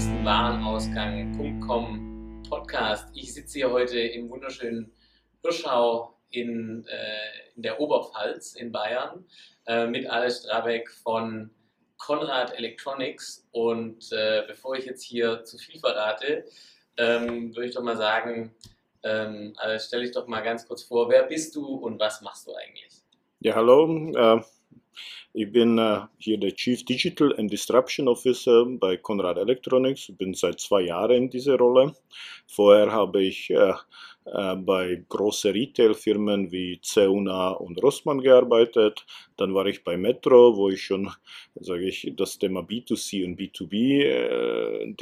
nächsten Warenausgang.com Podcast. Ich sitze hier heute im wunderschönen Hirschau in, äh, in der Oberpfalz in Bayern äh, mit Alex Strabeck von Konrad Electronics. Und äh, bevor ich jetzt hier zu viel verrate, ähm, würde ich doch mal sagen, ähm, Alex, stell dich doch mal ganz kurz vor, wer bist du und was machst du eigentlich? Ja, hallo. Äh, ich bin äh, hier der Chief Digital and Disruption Officer bei Conrad Electronics. Ich bin seit zwei Jahren in dieser Rolle. Vorher habe ich äh, äh, bei großen Retail-Firmen wie Zeuna und Rossmann gearbeitet. Dann war ich bei Metro, wo ich schon, sage ich, das Thema B2C und B2B äh,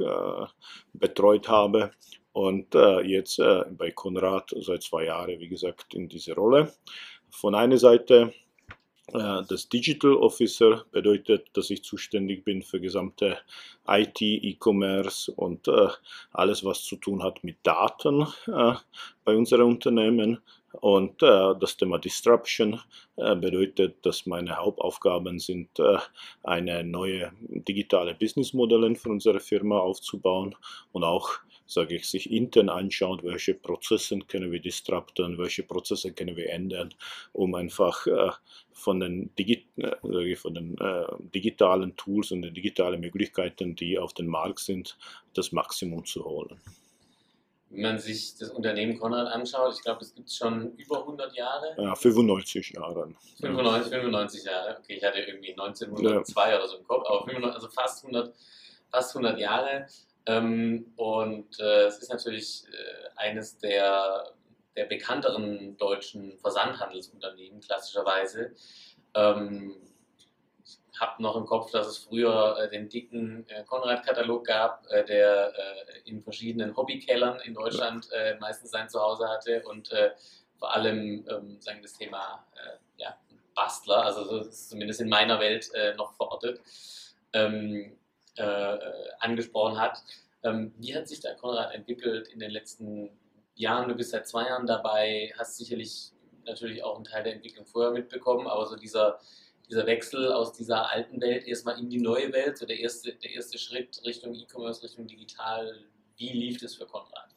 äh, betreut habe. Und äh, jetzt bei Konrad seit zwei Jahren, wie gesagt, in dieser Rolle. Von einer Seite äh, das Digital Officer bedeutet, dass ich zuständig bin für gesamte IT, E-Commerce und äh, alles, was zu tun hat mit Daten äh, bei unseren Unternehmen. Und äh, das Thema Disruption äh, bedeutet, dass meine Hauptaufgaben sind, äh, eine neue digitale Businessmodelle für unsere Firma aufzubauen und auch sage ich, sich intern anschaut, welche Prozesse können wir disrupten, welche Prozesse können wir ändern, um einfach äh, von den, Digi äh, von den äh, digitalen Tools und den digitalen Möglichkeiten, die auf dem Markt sind, das Maximum zu holen. Wenn man sich das Unternehmen Konrad anschaut, ich glaube, es gibt es schon über 100 Jahre. Ja, 95 Jahre. 95, 95 Jahre. Okay, ich hatte irgendwie 1902 ja. oder so im Kopf, aber 95, also fast 100, fast 100 Jahre. Ähm, und äh, es ist natürlich äh, eines der, der bekannteren deutschen Versandhandelsunternehmen, klassischerweise. Ähm, ich habe noch im Kopf, dass es früher äh, den dicken äh, Konrad-Katalog gab, äh, der äh, in verschiedenen Hobbykellern in Deutschland meistens sein Zuhause hatte und vor allem ähm, sagen das Thema ja, Bastler, also zumindest in meiner Welt noch verortet. Ähm, äh, angesprochen hat. Ähm, wie hat sich da Konrad entwickelt in den letzten Jahren? Du bist seit zwei Jahren dabei, hast sicherlich natürlich auch einen Teil der Entwicklung vorher mitbekommen, aber so dieser, dieser Wechsel aus dieser alten Welt erstmal in die neue Welt, so der erste, der erste Schritt Richtung E-Commerce, Richtung digital, wie lief das für Konrad?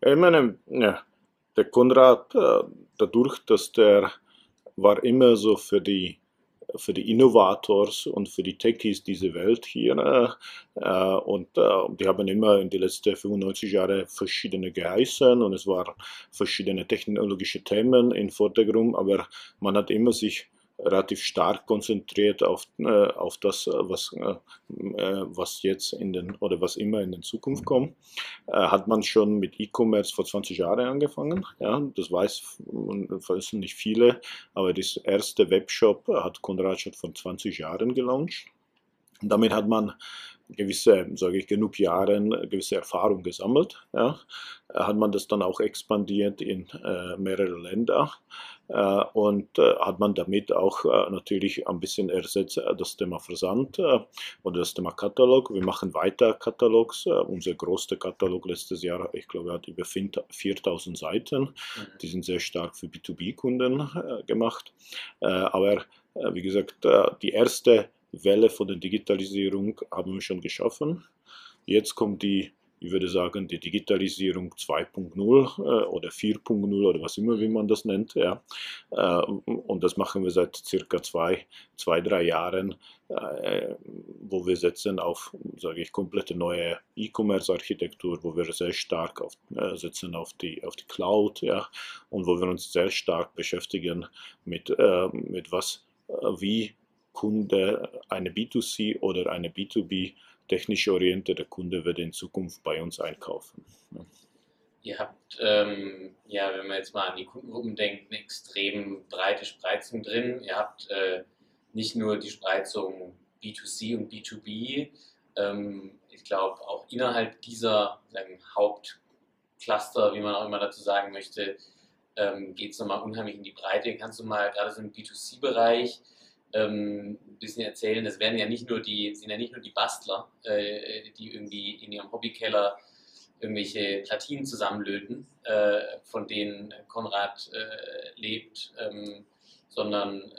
Ich meine, ja, der Konrad, äh, dadurch, dass der war immer so für die für die Innovators und für die Techies dieser Welt hier. Äh, und äh, die haben immer in den letzten 95 Jahren verschiedene geheißen und es waren verschiedene technologische Themen im Vordergrund, aber man hat immer sich relativ stark konzentriert auf, äh, auf das, was, äh, was jetzt in den oder was immer in der Zukunft kommt. Äh, hat man schon mit E-Commerce vor 20 Jahren angefangen. Ja, das weiß, wissen nicht viele, aber das erste Webshop hat Konrad schon vor 20 Jahren gelauncht. damit hat man gewisse, sage ich, genug Jahren gewisse Erfahrung gesammelt. Ja. Hat man das dann auch expandiert in äh, mehrere Länder äh, und äh, hat man damit auch äh, natürlich ein bisschen ersetzt äh, das Thema Versand äh, oder das Thema Katalog. Wir machen weiter Katalogs. unser größter Katalog letztes Jahr, ich glaube, hat über 4000 Seiten. Mhm. Die sind sehr stark für B2B-Kunden gemacht. aber wie gesagt, die erste Welle von der Digitalisierung haben wir schon geschaffen. Jetzt kommt die, ich würde sagen, die Digitalisierung 2.0 äh, oder 4.0 oder was immer, wie man das nennt. Ja. Äh, und das machen wir seit circa zwei, zwei drei Jahren, äh, wo wir setzen auf, sage ich, komplette neue E-Commerce-Architektur, wo wir sehr stark auf, äh, setzen auf die, auf die Cloud ja, und wo wir uns sehr stark beschäftigen mit, äh, mit was, äh, wie Kunde, eine B2C oder eine B2B technisch orientierte Kunde wird in Zukunft bei uns einkaufen. Ihr habt, ähm, ja, wenn man jetzt mal an die Kundengruppen denkt, eine extrem breite Spreizung drin. Ihr habt äh, nicht nur die Spreizung B2C und B2B, ähm, ich glaube auch innerhalb dieser Hauptcluster, wie man auch immer dazu sagen möchte, ähm, geht es nochmal unheimlich in die Breite. Kannst du mal gerade so im B2C-Bereich ähm, ein bisschen erzählen. Es werden ja nicht nur die, sind ja nicht nur die Bastler, äh, die irgendwie in ihrem Hobbykeller irgendwelche Platinen zusammenlöten, äh, von denen Konrad äh, lebt, ähm, sondern ähm,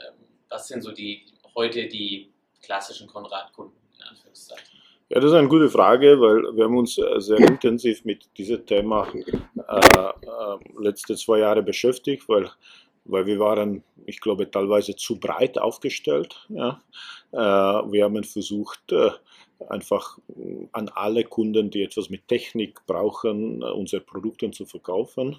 was sind so die heute die klassischen Konrad-Kunden in Anführungszeichen? Ja, das ist eine gute Frage, weil wir haben uns äh, sehr intensiv mit diesem Thema äh, äh, letzte zwei Jahre beschäftigt, weil, weil wir waren, ich glaube, teilweise zu breit aufgestellt. Ja. Äh, wir haben versucht, äh, einfach mm, an alle Kunden, die etwas mit Technik brauchen, äh, unsere Produkte zu verkaufen.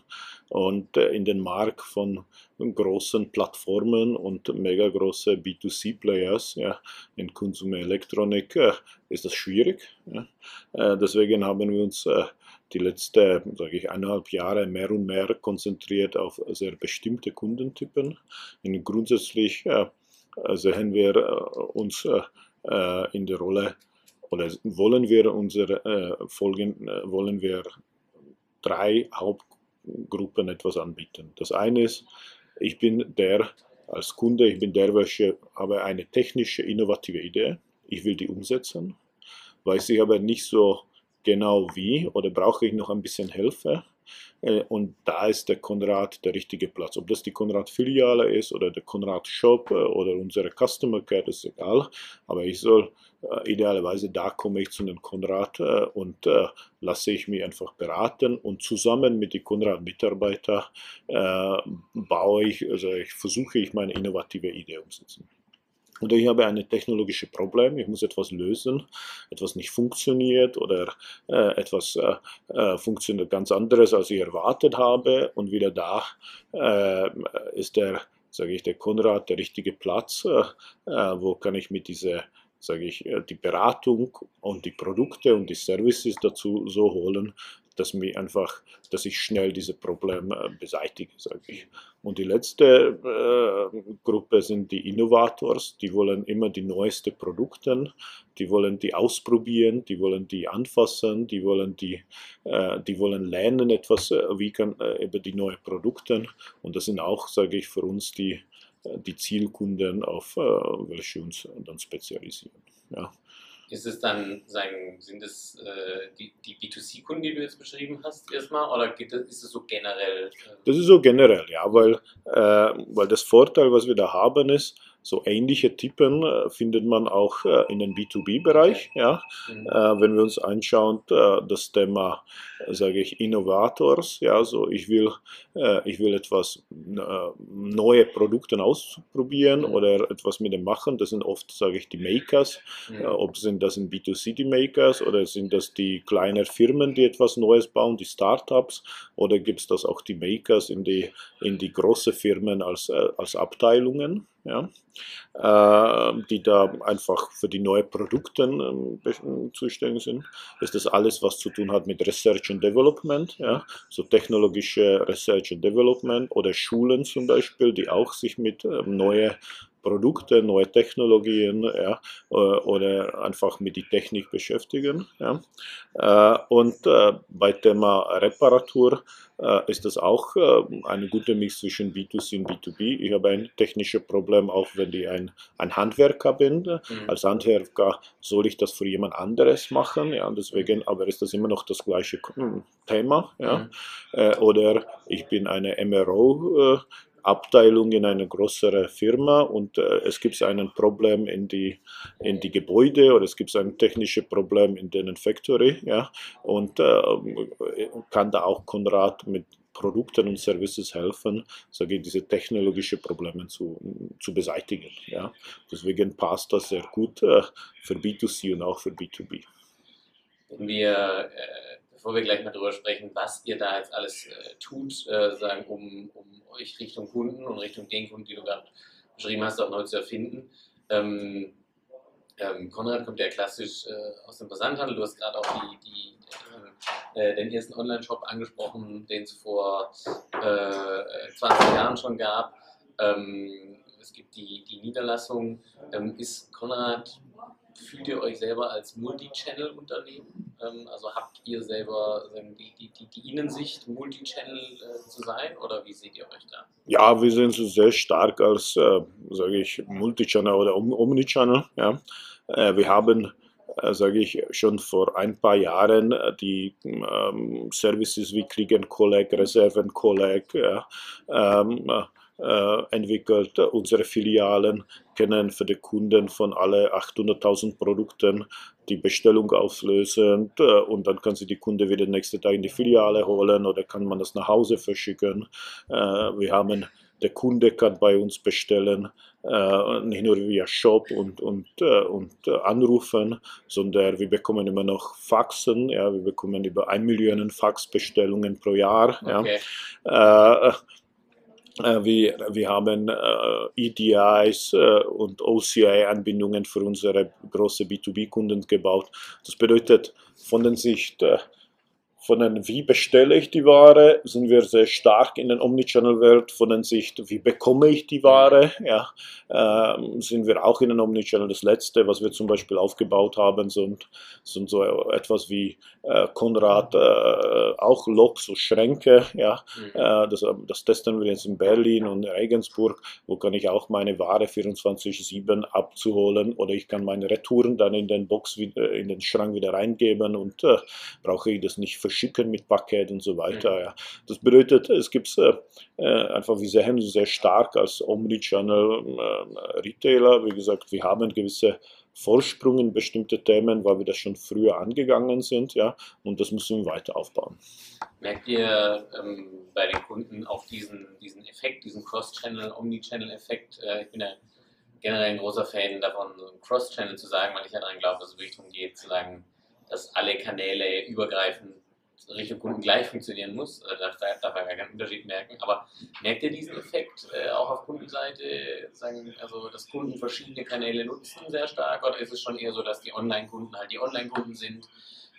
Und äh, in den Markt von großen Plattformen und mega große B2C-Players ja, in Konsumerelektronik äh, ist das schwierig. Ja. Deswegen haben wir uns die letzten, sage ich, eineinhalb Jahre mehr und mehr konzentriert auf sehr bestimmte Kundentypen. Und grundsätzlich sehen wir uns in der Rolle oder wollen wir unsere äh, Folgen, äh, wollen wir drei Hauptgruppen etwas anbieten. Das eine ist, ich bin der als Kunde, ich bin der, welche habe eine technische, innovative Idee, ich will die umsetzen, weiß ich aber nicht so genau wie oder brauche ich noch ein bisschen Hilfe. Äh, und da ist der Konrad der richtige Platz. Ob das die Konrad-Filiale ist oder der Konrad-Shop äh, oder unsere Customer Care, ist egal. Aber ich soll äh, idealerweise, da komme ich zu den Konrad und lasse ich mich einfach beraten und zusammen mit den Konrad-Mitarbeitern baue ich, also ich versuche ich meine innovative Idee umzusetzen. Oder ich habe ein technologisches Problem, ich muss etwas lösen, etwas nicht funktioniert oder äh, etwas äh, äh, funktioniert ganz anderes, als ich erwartet habe. Und wieder da äh, ist der, sage ich, der Konrad der richtige Platz, äh, äh, wo kann ich mit dieser sage ich, die Beratung und die Produkte und die Services dazu so holen, dass, mir einfach, dass ich schnell diese Probleme äh, beseitige, sage ich. Und die letzte äh, Gruppe sind die Innovators, die wollen immer die neuesten Produkte, die wollen die ausprobieren, die wollen die anfassen, die wollen die, äh, die wollen lernen etwas, äh, wie kann äh, über die neuen Produkte. Und das sind auch, sage ich, für uns die, äh, die Zielkunden, auf welche uns dann spezialisieren. Ja. Ist es dann, sagen, sind es äh, die, die B2C-Kunden, die du jetzt beschrieben hast, erstmal, oder geht das, ist es so generell? Äh das ist so generell, ja, weil, äh, weil das Vorteil, was wir da haben, ist, so ähnliche Typen äh, findet man auch äh, in den B2B-Bereich. Okay. Ja? Mhm. Äh, wenn wir uns anschauen, das Thema, sage ich, Innovators, ja, so ich will, ich will etwas neue Produkte ausprobieren mhm. oder etwas mit dem machen. Das sind oft, sage ich, die Makers. Mhm. ob sind das in B2C die Makers oder sind das die kleinen Firmen, die etwas Neues bauen, die Startups oder gibt es das auch die Makers in die, in die großen Firmen als, als Abteilungen? ja, die da einfach für die neuen Produkte äh, zuständig sind. Ist das alles, was zu tun hat mit Research and Development, ja, so technologische Research and Development oder Schulen zum Beispiel, die auch sich mit neuen Produkte, neue Technologien ja, äh, oder einfach mit der Technik beschäftigen. Ja. Äh, und äh, bei Thema Reparatur ist das auch eine gute Mix zwischen B2C und B2B. Ich habe ein technisches Problem, auch wenn ich ein, ein Handwerker bin. Mhm. Als Handwerker soll ich das für jemand anderes machen, ja, deswegen, aber ist das immer noch das gleiche Thema. Ja. Mhm. Oder ich bin eine MRO Abteilung in eine größere Firma und äh, es gibt ein Problem in die, in die Gebäude oder es gibt ein technisches Problem in den Factory, ja, und äh, kann da auch Konrad mit Produkten und Services helfen, sage ich, diese technologischen Probleme zu, zu beseitigen. Ja. Deswegen passt das sehr gut äh, für B2C und auch für B2B. Wir äh bevor wir gleich mal darüber sprechen, was ihr da jetzt alles äh, tut, äh, sagen, um, um euch Richtung Kunden und Richtung den Kunden, die du gerade beschrieben hast, auch neu zu erfinden. Ähm, ähm, Konrad kommt ja klassisch äh, aus dem Versandhandel. Du hast gerade auch die, die, äh, den ersten Online-Shop angesprochen, den es vor 20 äh, Jahren schon gab. Ähm, es gibt die, die Niederlassung. Ähm, ist Konrad fühlt ihr euch selber als Multi-Channel-Unternehmen? Ähm, also habt ihr selber die, die, die, die Innensicht, Multi-Channel äh, zu sein oder wie seht ihr euch da? Ja, wir sehen uns sehr stark als, äh, sage ich, Multi-Channel oder Omni-Channel. Ja. Äh, wir haben äh, sage ich, schon vor ein paar Jahren äh, die ähm, Services wie Krieg and Collect, Reserven Collect, ja, ähm, äh, entwickelt. Unsere Filialen kennen für die Kunden von alle 800.000 Produkten die Bestellung auslösen äh, und dann kann sie die Kunde wieder den nächsten Tag in die Filiale holen oder kann man das nach Hause verschicken. Äh, wir haben der Kunde kann bei uns bestellen, äh, nicht nur via Shop und, und, äh, und äh, anrufen, sondern wir bekommen immer noch Faxen. Ja, wir bekommen über 1 Million Faxbestellungen pro Jahr. Okay. Ja. Äh, äh, wir, wir haben äh, EDIs äh, und OCI-Anbindungen für unsere große B2B-Kunden gebaut. Das bedeutet, von der Sicht äh, von den, wie bestelle ich die Ware, sind wir sehr stark in der Omnichannel-Welt. Von der Sicht, wie bekomme ich die Ware, ja, äh, sind wir auch in den Omnichannel. Das letzte, was wir zum Beispiel aufgebaut haben, sind, sind so etwas wie äh, Konrad, äh, auch Lok, so Schränke. Ja, mhm. Äh, das, das, testen wir jetzt in Berlin und Regensburg, wo kann ich auch meine Ware 24-7 abzuholen oder ich kann meine Retouren dann in den Box, in den Schrank wieder reingeben und äh, brauche ich das nicht verschicken mit Paket und so weiter. Mhm. Ja. Das bedeutet, es gibt äh, äh, einfach, wir sehen sehr stark als Omnichannel äh, Retailer. Wie gesagt, wir haben gewisse Vorsprung in bestimmte Themen, weil wir das schon früher angegangen sind, ja, und das müssen wir weiter aufbauen. Merkt ihr ähm, bei den Kunden auch diesen, diesen Effekt, diesen Cross-Channel, Omnichannel-Effekt? Äh, ich bin ja generell ein großer Fan davon, so Cross-Channel zu sagen, weil ich ja daran glaube, dass es wirklich darum geht, zu sagen, dass alle Kanäle übergreifend Richtung Kunden gleich funktionieren muss. Äh, da darf man keinen Unterschied merken. Aber merkt ihr diesen Effekt äh, auch auf Kundenseite, sagen, also dass Kunden verschiedene Kanäle nutzen sehr stark? Oder ist es schon eher so, dass die Online-Kunden halt die Online-Kunden sind,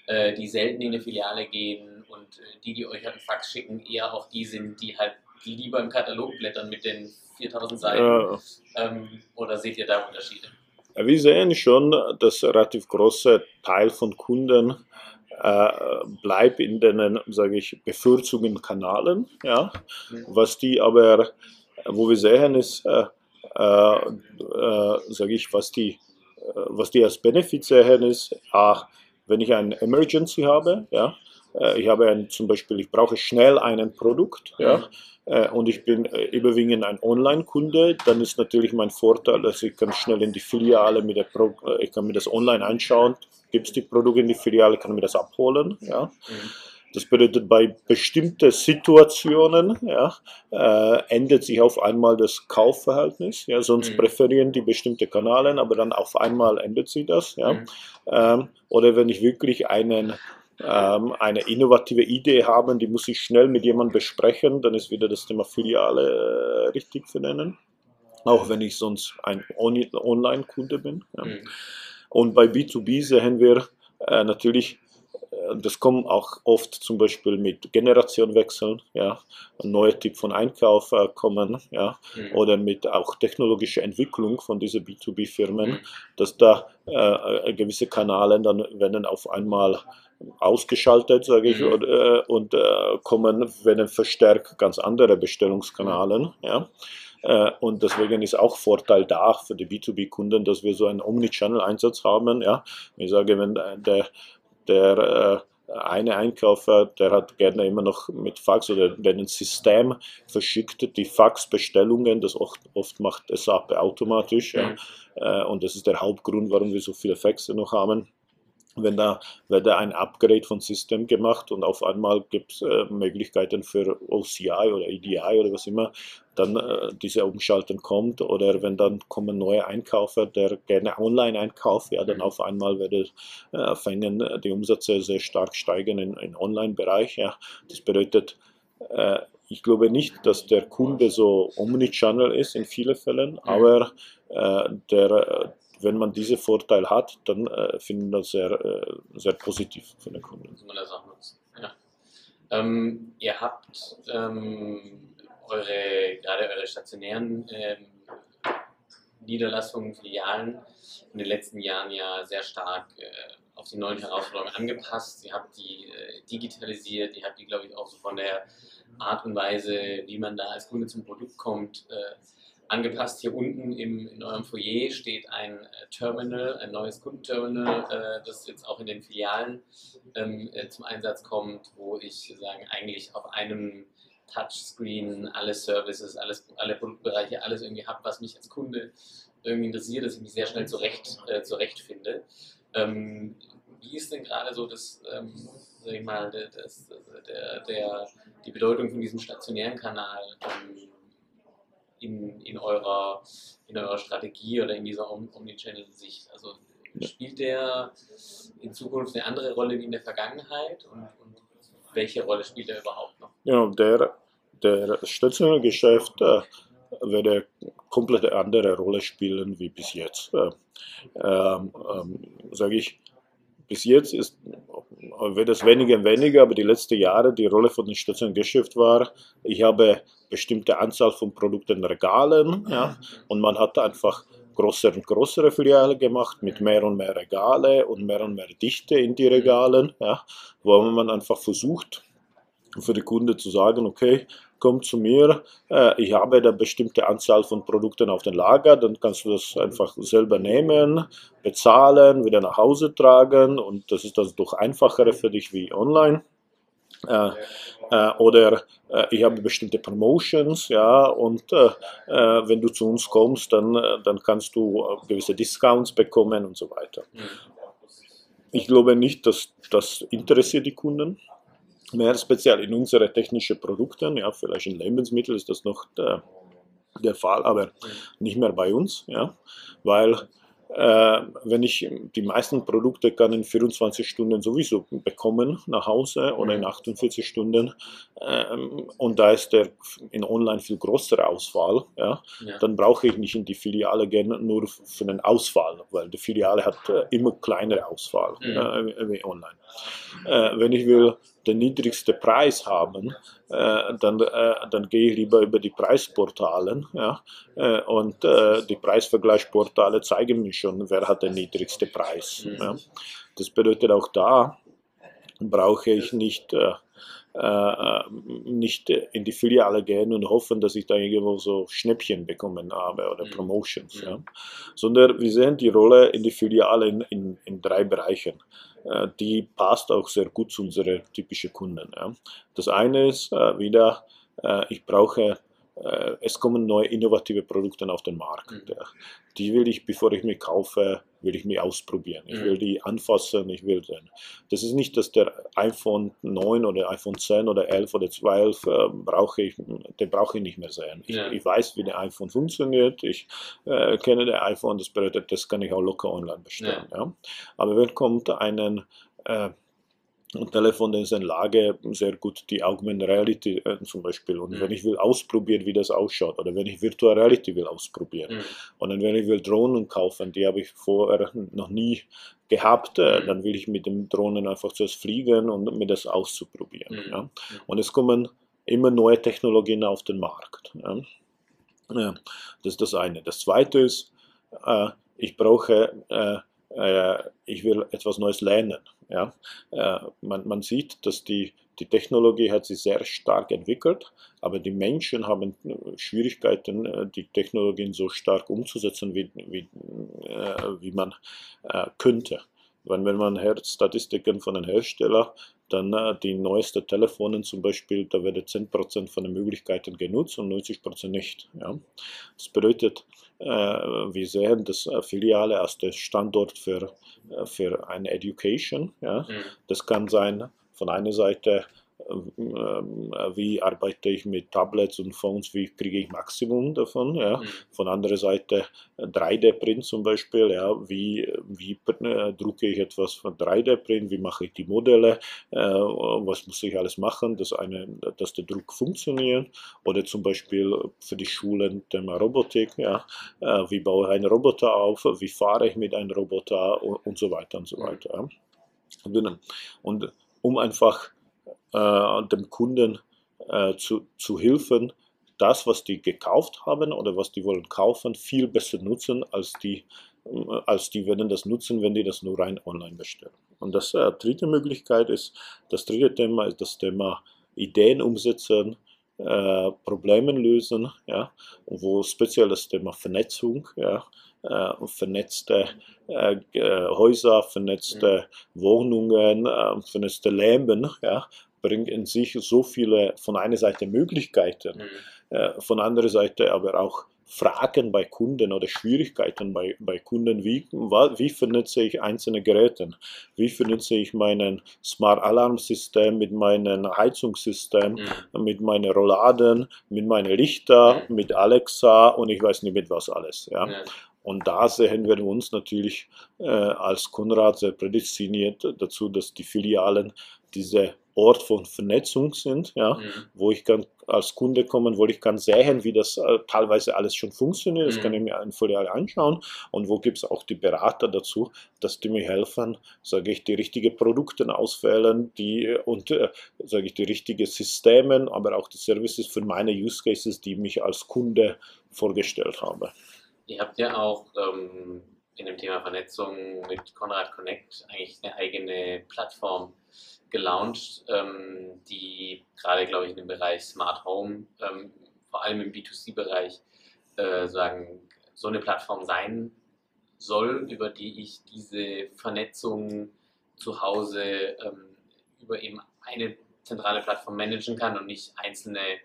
äh, die selten in eine Filiale gehen und äh, die, die euch halt einen Fax schicken, eher auch die sind, die halt lieber im Katalog blättern mit den 4000 Seiten? Ja. Ähm, oder seht ihr da Unterschiede? Wir sehen schon, dass ein relativ großer Teil von Kunden äh, bleib in den, sage ich, bevorzugten Kanalen. Ja? Was die aber, wo wir sehen, ist, äh, äh, äh sage ich, was die, äh, was die als Benefit sehen, ist, ah, wenn ich eine Emergency habe, ja, ich habe ein, zum Beispiel, ich brauche schnell ein Produkt, ja, und ich bin überwiegend ein Online-Kunde, dann ist natürlich mein Vorteil, dass ich kann schnell in die Filiale mit der Pro ich kann mir das online anschauen, gibt es die Produkte in die Filiale, kann mir das abholen. Ja. Mhm. Das bedeutet, bei bestimmten Situationen ja, äh, ändert sich auf einmal das Kaufverhältnis. Ja, sonst mhm. präferieren die bestimmte Kanäle, aber dann auf einmal ändert sich das. Ja. Mhm. Ähm, oder wenn ich wirklich einen, ähm, eine innovative Idee habe, die muss ich schnell mit jemandem besprechen, dann ist wieder das Thema Filiale äh, richtig zu nennen. Auch wenn ich sonst ein Online-Kunde bin. Ja. Mhm. Und bei B2B sehen wir äh, natürlich, äh, das kommt auch oft zum Beispiel mit Generationwechseln, ja, ein neuer Typ von Einkauf äh, kommen, ja, mhm. oder mit auch technologischer Entwicklung von diesen B2B-Firmen, mhm. dass da äh, gewisse Kanäle dann werden auf einmal ausgeschaltet, sage ich, mhm. und, äh, und äh, kommen, werden verstärkt ganz andere Bestellungskanäle, ja. Äh, und deswegen ist auch Vorteil da für die B2B-Kunden, dass wir so einen Omnichannel-Einsatz haben. Ja. Ich sage, wenn der, der äh, eine Einkäufer, der hat gerne immer noch mit Fax oder wenn ein System verschickt die Faxbestellungen, das oft, oft macht SAP automatisch. Ja. Mhm. Äh, und das ist der Hauptgrund, warum wir so viele Faxe noch haben wenn da wird ein Upgrade von System gemacht und auf einmal gibt es äh, Möglichkeiten für OCI oder EDI oder was immer, dann äh, diese Umschalten kommt oder wenn dann kommen neue Einkaufer, der gerne online einkauft, ja, dann auf einmal werden äh, fängen die Umsätze sehr stark steigen im in Online-Bereich. Ja. Das bedeutet, äh, ich glaube nicht, dass der Kunde so Omnichannel ist in vielen Fällen, aber äh, der wenn man diese Vorteil hat, dann äh, finden das sehr, äh, sehr positiv für den Kunden. Muss man das auch nutzen. Ja. Ähm, ihr habt ähm, eure, gerade eure stationären ähm, Niederlassungen, Filialen in den letzten Jahren ja sehr stark äh, auf die neuen Herausforderungen angepasst. Ihr habt die äh, digitalisiert, ihr habt die, glaube ich, auch so von der Art und Weise, wie man da als Kunde zum Produkt kommt, äh, angepasst. Hier unten im, in eurem Foyer steht ein äh, Terminal, ein neues Kundenterminal, äh, das jetzt auch in den Filialen ähm, äh, zum Einsatz kommt, wo ich sagen eigentlich auf einem Touchscreen alle Services, alles, alle Produktbereiche, alles irgendwie habe, was mich als Kunde irgendwie interessiert, dass ich mich sehr schnell zurecht, äh, zurechtfinde. Ähm, wie ist denn gerade so das, ähm, sag ich mal, das, der, der, die Bedeutung von diesem stationären Kanal ähm, in, in, eurer, in eurer Strategie oder in dieser Omnichannel-Sicht? Also spielt der in Zukunft eine andere Rolle wie in der Vergangenheit und, und welche Rolle spielt er überhaupt noch? Ja, der, der stationäre Geschäft äh, wird eine komplett andere Rolle spielen wie bis jetzt. Äh, ähm, ähm, Sage ich, bis jetzt ist, wird es weniger und weniger, aber die letzten Jahre die Rolle von dem stationären Geschäft war, ich habe bestimmte Anzahl von Produkten Regalen ja, und man hat einfach größere und größere Filiale gemacht mit mehr und mehr Regale und mehr und mehr Dichte in die Regalen, ja, wo man einfach versucht, für die Kunde zu sagen, okay, komm zu mir, äh, ich habe eine bestimmte Anzahl von Produkten auf dem Lager, dann kannst du das einfach selber nehmen, bezahlen, wieder nach Hause tragen und das ist dann doch einfacher für dich wie online. Äh, äh, oder äh, ich habe bestimmte Promotions, ja, und äh, äh, wenn du zu uns kommst, dann, dann kannst du gewisse Discounts bekommen und so weiter. Mhm. Ich glaube nicht, dass das interessiert die Kunden mehr speziell in unsere technischen Produkten, ja, vielleicht in Lebensmitteln ist das noch der, der Fall, aber nicht mehr bei uns, ja, weil äh, wenn ich die meisten Produkte kann in 24 Stunden sowieso bekommen nach Hause oder in 48 Stunden ähm, und da ist der in Online viel größere Auswahl, ja, ja. dann brauche ich nicht in die Filiale gehen nur für den Auswahl, weil die Filiale hat äh, immer kleinere Auswahl mhm. äh, wie online. Äh, wenn ich will den niedrigsten Preis haben, äh, dann, äh, dann gehe ich lieber über die Preisportalen. Ja? Äh, und äh, die Preisvergleichsportale zeigen mir schon, wer hat den niedrigsten Preis. Mhm. Ja? Das bedeutet auch da brauche ich nicht äh, äh, nicht in die Filiale gehen und hoffen, dass ich da irgendwo so Schnäppchen bekommen habe oder mhm. Promotions. Ja. Sondern wir sehen die Rolle in die Filiale in, in, in drei Bereichen. Äh, die passt auch sehr gut zu unseren typischen Kunden. Das eine ist äh, wieder, ich brauche äh, es kommen neue innovative Produkte auf den Markt. Mhm. Die will ich, bevor ich mich kaufe, will ich mich ausprobieren. Ich will mhm. die anfassen, ich will den. Das ist nicht, dass der iPhone 9 oder iPhone 10 oder 11 oder 12 äh, brauche ich, den brauche ich nicht mehr sehen. Ich, ja. ich weiß, wie der iPhone funktioniert, ich äh, kenne der iPhone, das bedeutet, das kann ich auch locker online bestellen. Ja. Ja. Aber wenn kommt einen äh, und Telefon ist in Lage, sehr gut die Augmented Reality äh, zum Beispiel. Und mhm. wenn ich will ausprobieren, wie das ausschaut, oder wenn ich Virtual Reality will ausprobieren, mhm. und dann wenn ich will Drohnen kaufen, die habe ich vorher noch nie gehabt, äh, mhm. dann will ich mit dem Drohnen einfach zuerst fliegen und mir das auszuprobieren. Mhm. Ja. Und es kommen immer neue Technologien auf den Markt. Ja. Ja, das ist das eine. Das zweite ist, äh, ich brauche, äh ich will etwas Neues lernen. Ja? Äh, man, man sieht, dass die, die Technologie hat sich sehr stark entwickelt, aber die Menschen haben äh, Schwierigkeiten, äh, die Technologien so stark umzusetzen, wie, wie, wie man könnte. Wenn, wenn man hört Statistiken von den Herstellern, dann äh, die neuesten Telefone zum Beispiel, da werden 10% von den Möglichkeiten genutzt und 90% nicht. Ja. Das bedeutet, äh, wir sehen das äh, Filiale als der Standort für, äh, für eine Education. Ja. Mhm. Das kann sein, von einer Seite wie arbeite ich mit Tablets und Phones, wie kriege ich Maximum davon. Ja. Mhm. Von anderer Seite 3D-Print zum Beispiel, ja, wie, wie äh, drucke ich etwas von 3D-Print, wie mache ich die Modelle, äh, was muss ich alles machen, dass, eine, dass der Druck funktioniert. Oder zum Beispiel für die Schulen Thema Robotik, ja, äh, wie baue ich einen Roboter auf, wie fahre ich mit einem Roboter und, und so weiter und so mhm. weiter. Ja. Und um einfach äh, dem Kunden äh, zu, zu helfen, das, was die gekauft haben oder was die wollen kaufen, viel besser nutzen, als die, äh, als die werden das nutzen, wenn die das nur rein online bestellen. Und das äh, dritte Möglichkeit ist, das dritte Thema ist das Thema Ideen umsetzen, äh, Problemen lösen, ja, wo speziell das Thema Vernetzung, ja, äh, vernetzte äh, Häuser, vernetzte mhm. Wohnungen, äh, vernetzte Leben, ja, bringt in sich so viele von einer Seite Möglichkeiten, mhm. äh, von anderer Seite aber auch Fragen bei Kunden oder Schwierigkeiten bei, bei Kunden, wie, wie vernetze ich einzelne Geräte, wie vernetze ich mein Smart Alarm System mit meinem Heizungssystem, mhm. mit meinen Rolladen, mit meinen Lichter, mhm. mit Alexa und ich weiß nicht mit was alles. Ja. ja. Und da sehen wir uns natürlich äh, als Konrad sehr prädestiniert dazu, dass die Filialen diese Ort von Vernetzung sind, ja, mhm. wo ich kann als Kunde kommen, wo ich kann sehen, wie das äh, teilweise alles schon funktioniert. Das mhm. kann ich mir ein Filial anschauen. Und wo gibt es auch die Berater dazu, dass die mir helfen, sage ich, die richtigen Produkte auswählen, die und äh, sage ich, die richtigen Systeme, aber auch die Services für meine Use Cases, die mich als Kunde vorgestellt habe. Ihr habt ja auch ähm, in dem Thema Vernetzung mit Konrad Connect eigentlich eine eigene Plattform gelauncht, ähm, die gerade, glaube ich, in dem Bereich Smart Home, ähm, vor allem im B2C-Bereich, äh, sagen, so eine Plattform sein soll, über die ich diese Vernetzung zu Hause ähm, über eben eine zentrale Plattform managen kann und nicht einzelne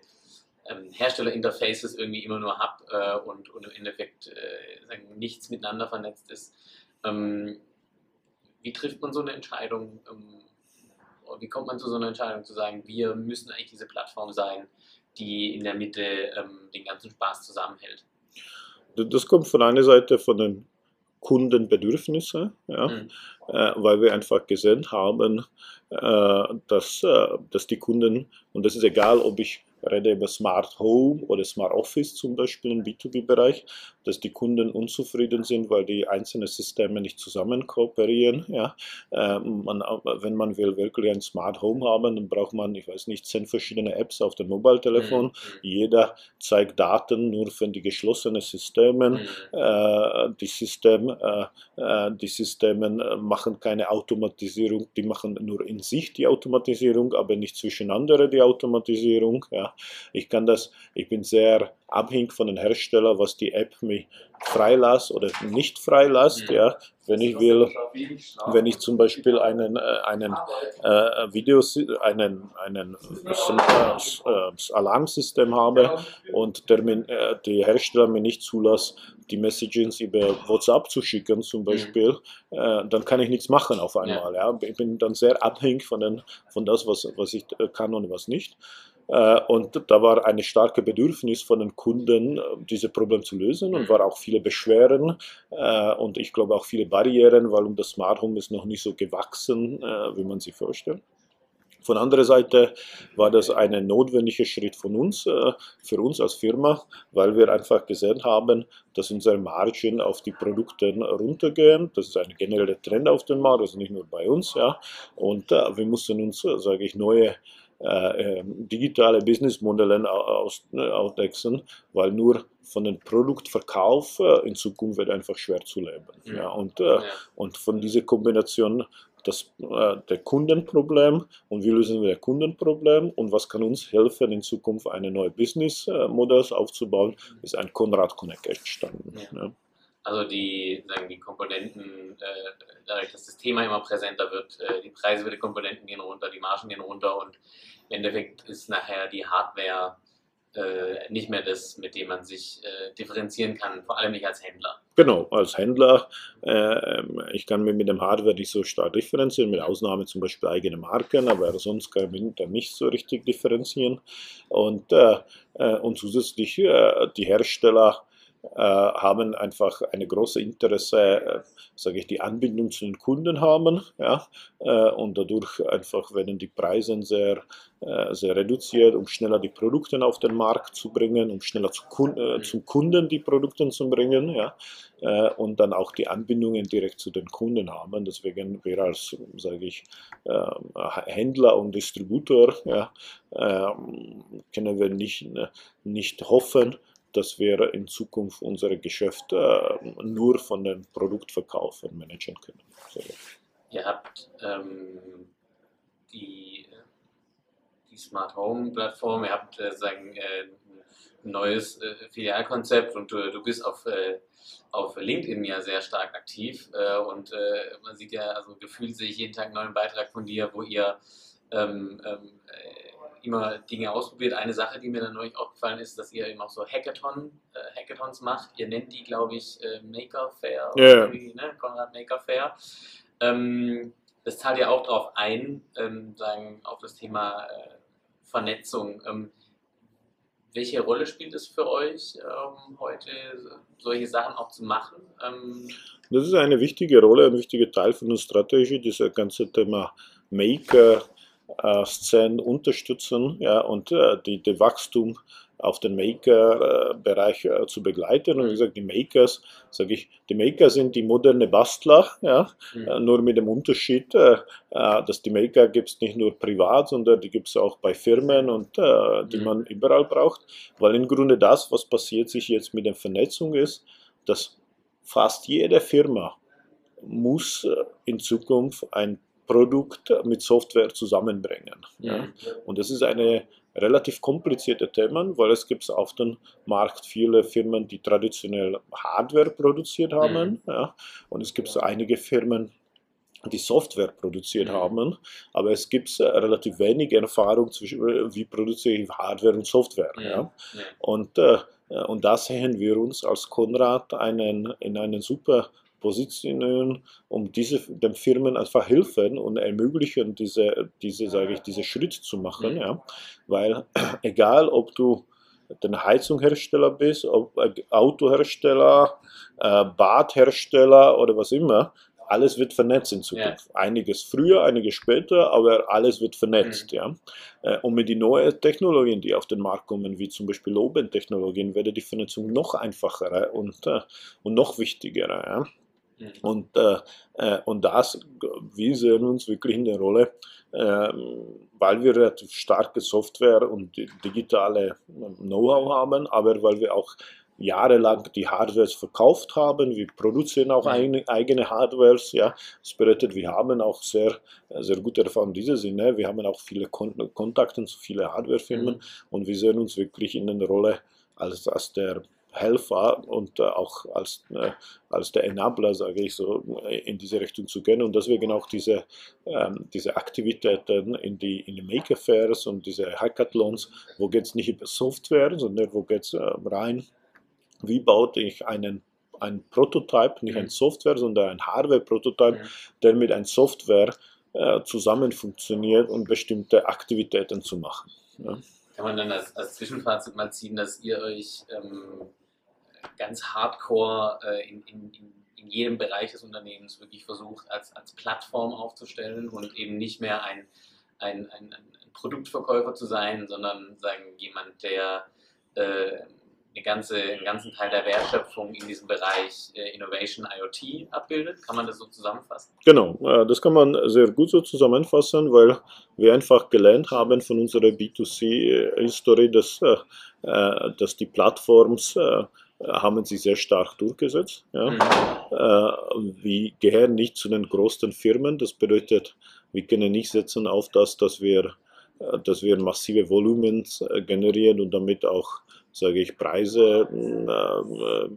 ähm, Herstellerinterfaces irgendwie immer nur habe äh, und, und, im Endeffekt äh, nichts miteinander vernetzt ist. Ähm, wie trifft man so eine Entscheidung? Ähm, wie kommt man zu so einer Entscheidung, zu sagen, wir müssen eigentlich diese Plattform sein, die in der Mitte ähm, den ganzen Spaß zusammenhält? Das kommt von einer Seite von den Kundenbedürfnissen, ja, mhm. äh, weil wir einfach gesehen haben, äh, dass, äh, dass die Kunden, und das ist egal, ob ich rede über Smart Home oder Smart Office zum Beispiel im B2B-Bereich, dass die Kunden unzufrieden sind, weil die einzelnen Systeme nicht zusammen kooperieren. Ja. Äh, man, wenn man will wirklich ein Smart Home haben, dann braucht man, ich weiß nicht, zehn verschiedene Apps auf dem Mobiltelefon. Mhm. Jeder zeigt Daten nur für die geschlossenen Systeme. Mhm. Äh, die, System, äh, äh die Systeme machen keine Automatisierung, die machen nur in sich die Automatisierung, aber nicht zwischen anderen die Automatisierung. Ja. Ich kann das, ich bin sehr abhängig von den Herstellern, was die App mir freilässt oder nicht freilässt. Mhm. Ja. Wenn ich will, wenn ich zum Beispiel einen, äh, einen äh, Videos, einen, einen äh, Alarmsystem habe und der, äh, die Hersteller mir nicht zulässt, die Messages über WhatsApp zu schicken zum mhm. Beispiel, äh, dann kann ich nichts machen auf einmal. Ja. Ich bin dann sehr abhängig von, den, von das, was, was ich kann und was nicht. Äh, und da war ein starkes Bedürfnis von den Kunden, äh, dieses Problem zu lösen und mhm. war auch viele Beschwerden äh, und ich glaube auch viele Barrieren, weil um das Smart Home ist noch nicht so gewachsen, wie man sich vorstellt. Von anderer Seite war das ein notwendiger Schritt von uns, für uns als Firma, weil wir einfach gesehen haben, dass unsere Margen auf die Produkte runtergehen. Das ist ein genereller Trend auf dem Markt, also nicht nur bei uns. Ja. Und wir mussten uns, sage ich, neue äh, ähm, digitale Businessmodelle aus, auswechseln, weil nur von dem Produktverkauf äh, in Zukunft wird einfach schwer zu leben. Mhm. Ja, und, äh, ja. und von dieser Kombination das äh, der Kundenproblem und wie lösen wir das Kundenproblem und was kann uns helfen in Zukunft eine neue Businessmodell aufzubauen, ist ein Konrad Connect entstanden. Ja. Also die, sagen die Komponenten, äh, dadurch, dass das Thema immer präsenter wird, äh, die Preise für die Komponenten gehen runter, die Margen gehen runter und im Endeffekt ist nachher die Hardware äh, nicht mehr das, mit dem man sich äh, differenzieren kann, vor allem nicht als Händler. Genau, als Händler, äh, ich kann mich mit dem Hardware nicht so stark differenzieren, mit Ausnahme zum Beispiel eigene Marken, aber sonst kann ich mich da nicht so richtig differenzieren. Und, äh, äh, und zusätzlich die Hersteller äh, haben einfach eine große Interesse, äh, sage ich, die Anbindung zu den Kunden haben, ja, äh, und dadurch einfach werden die Preise sehr, äh, sehr reduziert, um schneller die Produkte auf den Markt zu bringen, um schneller zu Kun äh, zum Kunden die Produkte zu bringen, ja, äh, und dann auch die Anbindungen direkt zu den Kunden haben. Deswegen wir als, sage ich, Händler und Distributor, ja, können wir nicht, nicht hoffen, dass wir in Zukunft unser Geschäft äh, nur von den Produktverkaufen managen können. So. Ihr habt ähm, die, die Smart Home Plattform, ihr habt äh, sagen, äh, ein neues äh, Filialkonzept und du, du bist auf, äh, auf LinkedIn ja sehr stark aktiv äh, und man sieht ja, also gefühlt sehe ich jeden Tag einen neuen Beitrag von dir, wo ihr ähm, ähm, immer Dinge ausprobiert. Eine Sache, die mir dann neulich aufgefallen ist, dass ihr eben auch so Hackathon, äh, Hackathons macht. Ihr nennt die, glaube ich, äh, Maker Fair, ja. ne? Konrad Maker Fair. Ähm, das zahlt ja auch darauf ein, ähm, sagen, auf das Thema äh, Vernetzung. Ähm, welche Rolle spielt es für euch, ähm, heute solche Sachen auch zu machen? Ähm, das ist eine wichtige Rolle, ein wichtiger Teil von der Strategie, dieses ganze Thema Maker, Szenen unterstützen ja, und äh, die, die Wachstum auf den Maker-Bereich äh, zu begleiten. Und wie gesagt, die Makers, sage ich, die Maker sind die moderne Bastler, ja, mhm. nur mit dem Unterschied, äh, dass die Maker gibt es nicht nur privat, sondern die gibt es auch bei Firmen und äh, die mhm. man überall braucht. Weil im Grunde das, was passiert sich jetzt mit der Vernetzung ist, dass fast jede Firma muss in Zukunft ein Produkt mit Software zusammenbringen. Ja. Mhm. Und das ist eine relativ komplizierte Thema, weil es gibt auf dem Markt viele Firmen, die traditionell Hardware produziert haben. Mhm. Ja. Und es gibt einige Firmen, die Software produziert mhm. haben, aber es gibt äh, relativ wenig Erfahrung zwischen, äh, wie produziere ich Hardware und Software. Mhm. Ja. Und, äh, und da sehen wir uns als Konrad einen, in einen super positionieren, um diese, den Firmen einfach helfen und ermöglichen, diese, diese, sage ich, diese Schritt zu machen. Mhm. Ja? Weil egal, ob du den Heizunghersteller bist, ob Autohersteller, äh, Badhersteller oder was immer, alles wird vernetzt in Zukunft. Ja. Einiges früher, einiges später, aber alles wird vernetzt. Mhm. Ja. Äh, und mit den neuen Technologien, die auf den Markt kommen, wie zum Beispiel Low-Band-Technologien, wird die Vernetzung noch einfacher und, äh, und noch wichtiger. Ja. Mhm. Und, äh, äh, und das, wir sehen uns wirklich in der Rolle, äh, weil wir relativ starke Software und digitale Know-how haben, aber weil wir auch jahrelang die Hardware verkauft haben. Wir produzieren auch mhm. eigene Hardware. Ja. Das bedeutet, wir haben auch sehr, sehr gute Erfahrungen in diesem Sinne. Wir haben auch viele Kon Kontakte zu vielen Hardwarefirmen mhm. und wir sehen uns wirklich in der Rolle als, als der Helfer und äh, auch als, äh, als der Enabler, sage ich so, in diese Richtung zu gehen. Und deswegen auch diese, ähm, diese Aktivitäten in die, in die Maker Fairs und diese Hackathons, wo geht es nicht über Software, sondern wo geht es äh, rein, wie baue ich einen ein Prototype, nicht mhm. ein Software, sondern ein Hardware-Prototype, mhm. der mit einem Software äh, zusammen funktioniert, um bestimmte Aktivitäten zu machen. Ja. Kann man dann als, als, Zwischenfazit mal ziehen, dass ihr euch ähm, ganz hardcore äh, in, in, in, jedem Bereich des Unternehmens wirklich versucht, als, als Plattform aufzustellen und eben nicht mehr ein, ein, ein, ein Produktverkäufer zu sein, sondern sagen jemand, der äh, eine ganze, einen ganzen Teil der Wertschöpfung in diesem Bereich äh, Innovation IoT abbildet. Kann man das so zusammenfassen? Genau, das kann man sehr gut so zusammenfassen, weil wir einfach gelernt haben von unserer B2C-Historie, dass, äh, dass die Plattforms haben sie sehr stark durchgesetzt. Ja. Mhm. Äh, wir gehören nicht zu den großen Firmen. Das bedeutet, wir können nicht setzen auf das, dass wir, äh, dass wir massive Volumens äh, generieren und damit auch, sage ich, Preise äh,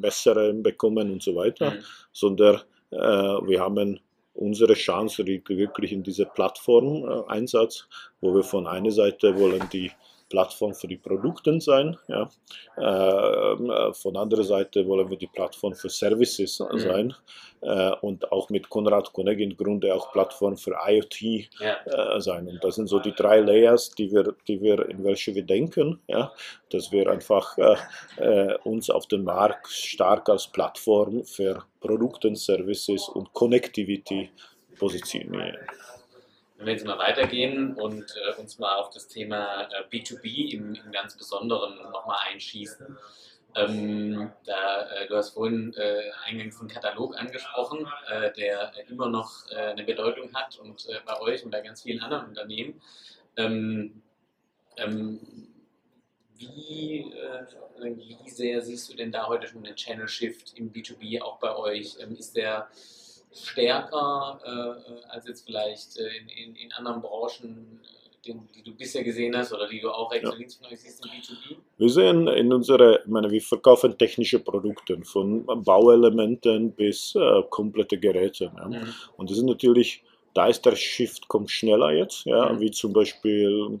bessere bekommen und so weiter, mhm. sondern äh, wir haben unsere Chance wirklich in diese Plattform-Einsatz, wo wir von einer Seite wollen die Plattform für die Produkte sein. Ja. Äh, von anderer Seite wollen wir die Plattform für Services mhm. sein äh, und auch mit Konrad Connect im Grunde auch Plattform für IoT ja. äh, sein. Und das sind so die drei Layers, die wir, die wir in welche wir denken, ja, dass wir einfach äh, äh, uns auf dem Markt stark als Plattform für Produkte, Services und Connectivity positionieren. Wenn wir jetzt mal weitergehen und äh, uns mal auf das Thema äh, B2B im, im, ganz Besonderen nochmal einschießen. Ähm, da, äh, du hast vorhin äh, eingangs einen Katalog angesprochen, äh, der immer noch äh, eine Bedeutung hat und bei euch und bei ganz vielen anderen Unternehmen. Ähm, ähm, wie, wie sehr siehst du denn da heute schon den Channel Shift im B2B auch bei euch? Ähm, ist der stärker äh, als jetzt vielleicht äh, in, in, in, anderen Branchen, äh, den, die du bisher gesehen hast oder die du auch rechts und links von euch siehst im B2B? Wir sehen in unserer, ich meine, wir verkaufen technische Produkte von Bauelementen bis äh, komplette Geräte. Ja. Mhm. Und das ist natürlich, da ist der Shift kommt schneller jetzt, ja, mhm. wie zum Beispiel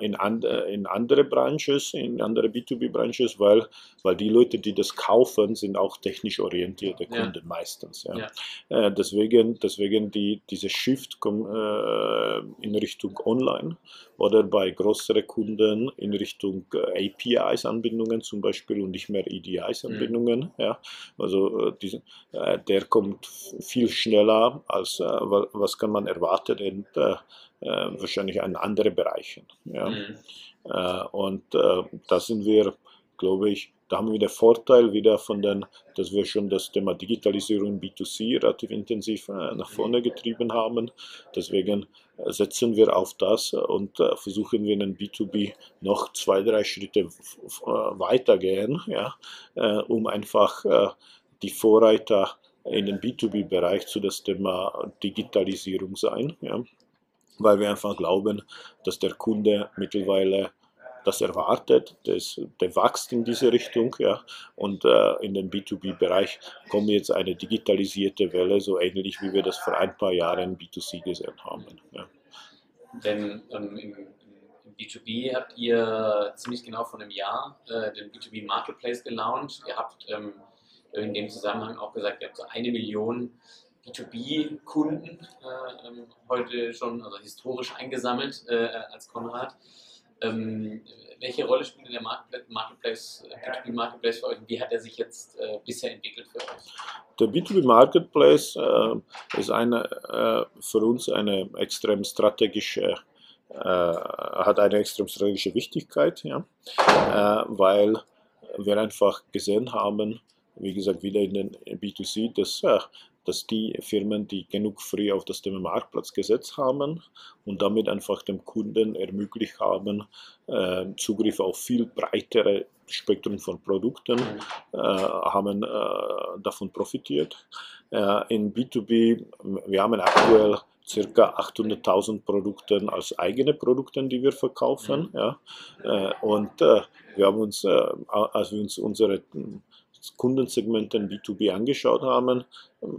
in, and, in andere Branches, in andere B2B-Branches, weil, weil die Leute, die das kaufen, sind auch technisch orientierte Kunden ja. meistens. Ja. ja. Äh, deswegen deswegen die, diese Shift äh, in Richtung Online oder bei größeren Kunden in Richtung APIs-Anbindungen zum Beispiel und nicht mehr EDIs-Anbindungen. Mhm. Ja. Also die, der kommt viel schneller als was kann man erwarten äh, wahrscheinlich an andere Bereiche. Ja. Mhm. Äh, und äh, da sind wir, glaube ich, da haben wir den Vorteil wieder von den, dass wir schon das Thema Digitalisierung B2C relativ intensiv nach mhm. vorne getrieben haben. Deswegen setzen wir auf das und versuchen wir in den B2B noch zwei, drei Schritte weitergehen, ja, um einfach die Vorreiter in den B2B-Bereich zu das Thema Digitalisierung sein. Ja weil wir einfach glauben, dass der Kunde mittlerweile das erwartet, das, der wächst in diese Richtung, ja, und äh, in den B2B-Bereich kommt jetzt eine digitalisierte Welle, so ähnlich wie wir das vor ein paar Jahren in B2C gesehen haben. Ja. Denn ähm, im, im, B2B habt ihr ziemlich genau vor einem Jahr äh, den B2B Marketplace gelauncht. Ihr habt ähm, in dem Zusammenhang auch gesagt, ihr habt so eine Million B2B-Kunden äh, ähm, heute schon, also historisch eingesammelt äh, als Konrad. Ähm, welche Rolle spielt der Marketplace, B2B Marketplace für euch und wie hat er sich jetzt äh, bisher entwickelt für euch? Der B2B Marketplace äh, ist eine, äh, für uns eine extrem strategische äh, hat eine extrem strategische Wichtigkeit, ja, weil wir einfach gesehen haben, wie gesagt, wieder in den B2C, dass dass die Firmen, die genug früh auf das Thema Marktplatz gesetzt haben und damit einfach dem Kunden ermöglicht haben, äh, Zugriff auf viel breitere Spektrum von Produkten, äh, haben äh, davon profitiert. Äh, in B2B, wir haben aktuell circa 800.000 Produkte als eigene Produkte, die wir verkaufen. Mhm. Ja. Äh, und äh, wir haben uns, als wir uns unsere Kundensegmenten B2B angeschaut haben,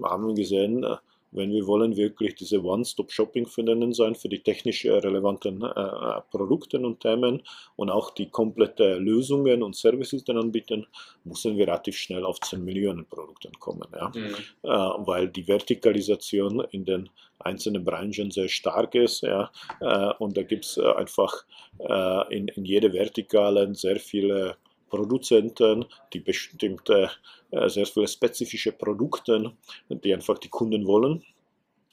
haben wir gesehen, äh, wenn wir wollen wirklich diese One-Stop-Shopping für den sein, für die technisch relevanten äh, Produkte und Themen und auch die komplette Lösungen und Services dann anbieten, müssen wir relativ schnell auf 10 Millionen Produkten kommen. Ja? Mhm. Äh, weil die Vertikalisation in den einzelnen Branchen sehr stark ist. Ja? Äh, und da gibt es äh, einfach äh, in, in jeder Vertikalen sehr viele Produzenten, die bestimmte, äh, sehr viele spezifische Produkte, die einfach die Kunden wollen.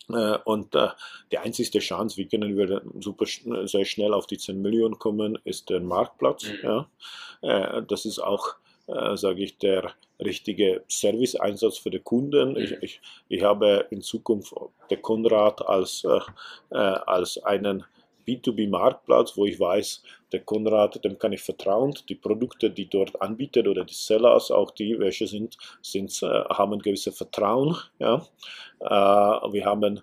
Äh, und äh, die einzige Chance, wie können wir super sehr schnell auf die 10 Millionen kommen, ist der Marktplatz. Mhm. Ja. Das ist auch, sage ich, der richtige Service-Einsatz für den Kunden. Mhm. Ich, ich, ich, habe in Zukunft den Konrad als, als einen B2B-Marktplatz, wo ich weiß, der Konrad, dem kann ich vertrauen. Die Produkte, die dort anbietet oder die Sellers, auch die, welche sind, sind äh, haben ein gewisses Vertrauen. Ja. Äh, wir haben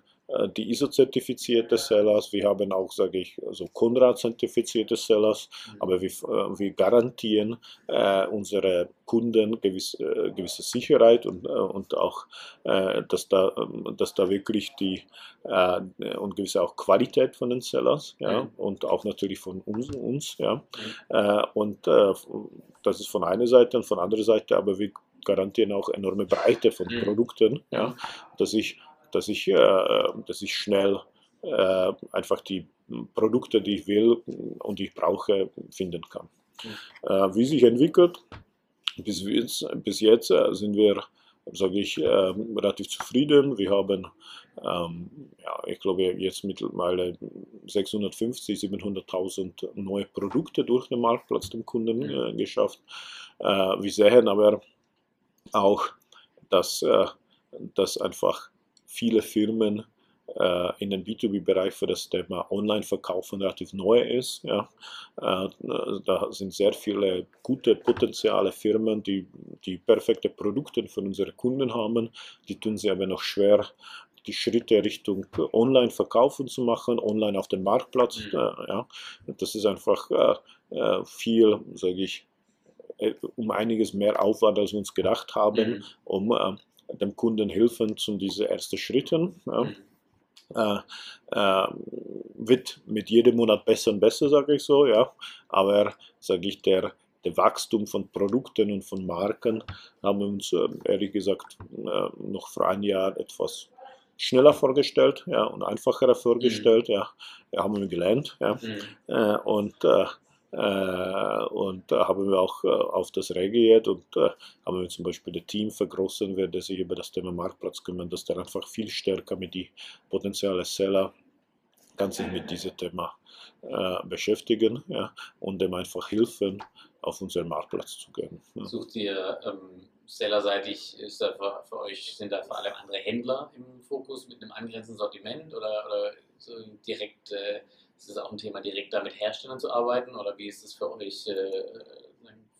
die ISO-zertifizierte Sellers, wir haben auch, sage ich, so Konrad-zertifizierte Sellers, mhm. aber wir, äh, wir garantieren äh, unsere Kunden gewisse, äh, gewisse Sicherheit und, äh, und auch, äh, dass, da, ähm, dass da wirklich die und gewisse auch Qualität von den Sellers ja, mhm. und auch natürlich von uns, uns ja. Mhm. und das ist von einer Seite und von anderer Seite, aber wir garantieren auch enorme Breite von mhm. Produkten, ja, dass ich dass ich, äh, dass ich schnell äh, einfach die Produkte, die ich will und die ich brauche, finden kann. Mhm. wie sich entwickelt, bis jetzt, bis jetzt sind wir, sage ich, relativ zufrieden. Wir haben, ähm, ja, ich glaube, jetzt mittlerweile 650, 700.000 neue Produkte durch den Marktplatz dem Kunden mhm. geschafft. wir sehen aber auch, dass, dass einfach viele Firmen äh, in den B2B-Bereich für das Thema Online-Verkaufen relativ neu ist. Ja. Äh, da sind sehr viele gute potenziale Firmen, die, die perfekte Produkte für unsere Kunden haben. Die tun sie aber noch schwer, die Schritte Richtung Online-Verkaufen zu machen, online auf dem Marktplatz. Mhm. Äh, ja. Das ist einfach äh, äh, viel, sage ich, äh, um einiges mehr Aufwand, als wir uns gedacht haben, mhm. um dem Kunden helfen zu diesen ersten Schritten. Ja. Mhm. Äh, äh, wird mit jedem Monat besser und besser, sage ich so, ja. Aber, sage ich, der, der Wachstum von Produkten und von Marken haben wir uns, äh, ehrlich gesagt, äh, noch vor ein Jahr etwas schneller vorgestellt ja, und einfacher vorgestellt. Mhm. Ja. haben wir gelernt. Ja. Mhm. Äh, und äh, und da haben wir auch äh, auf das reagiert und äh, haben wir zum Beispiel das Team vergrößern, der sich über das Thema Marktplatz kümmert, dass der einfach viel stärker mit die potenziellen Seller sich mit diesem Thema äh, beschäftigen ja, und dem einfach helfen, auf unseren Marktplatz zu gehen. Ja. Sucht ihr ähm, sellerseitig, ist da für, für, euch, sind da vor allem andere Händler im Fokus mit einem angrenzenden Sortiment oder, oder so direkt äh, ist es auch ein Thema, direkt da mit Herstellern zu arbeiten oder wie ist es für euch? Äh,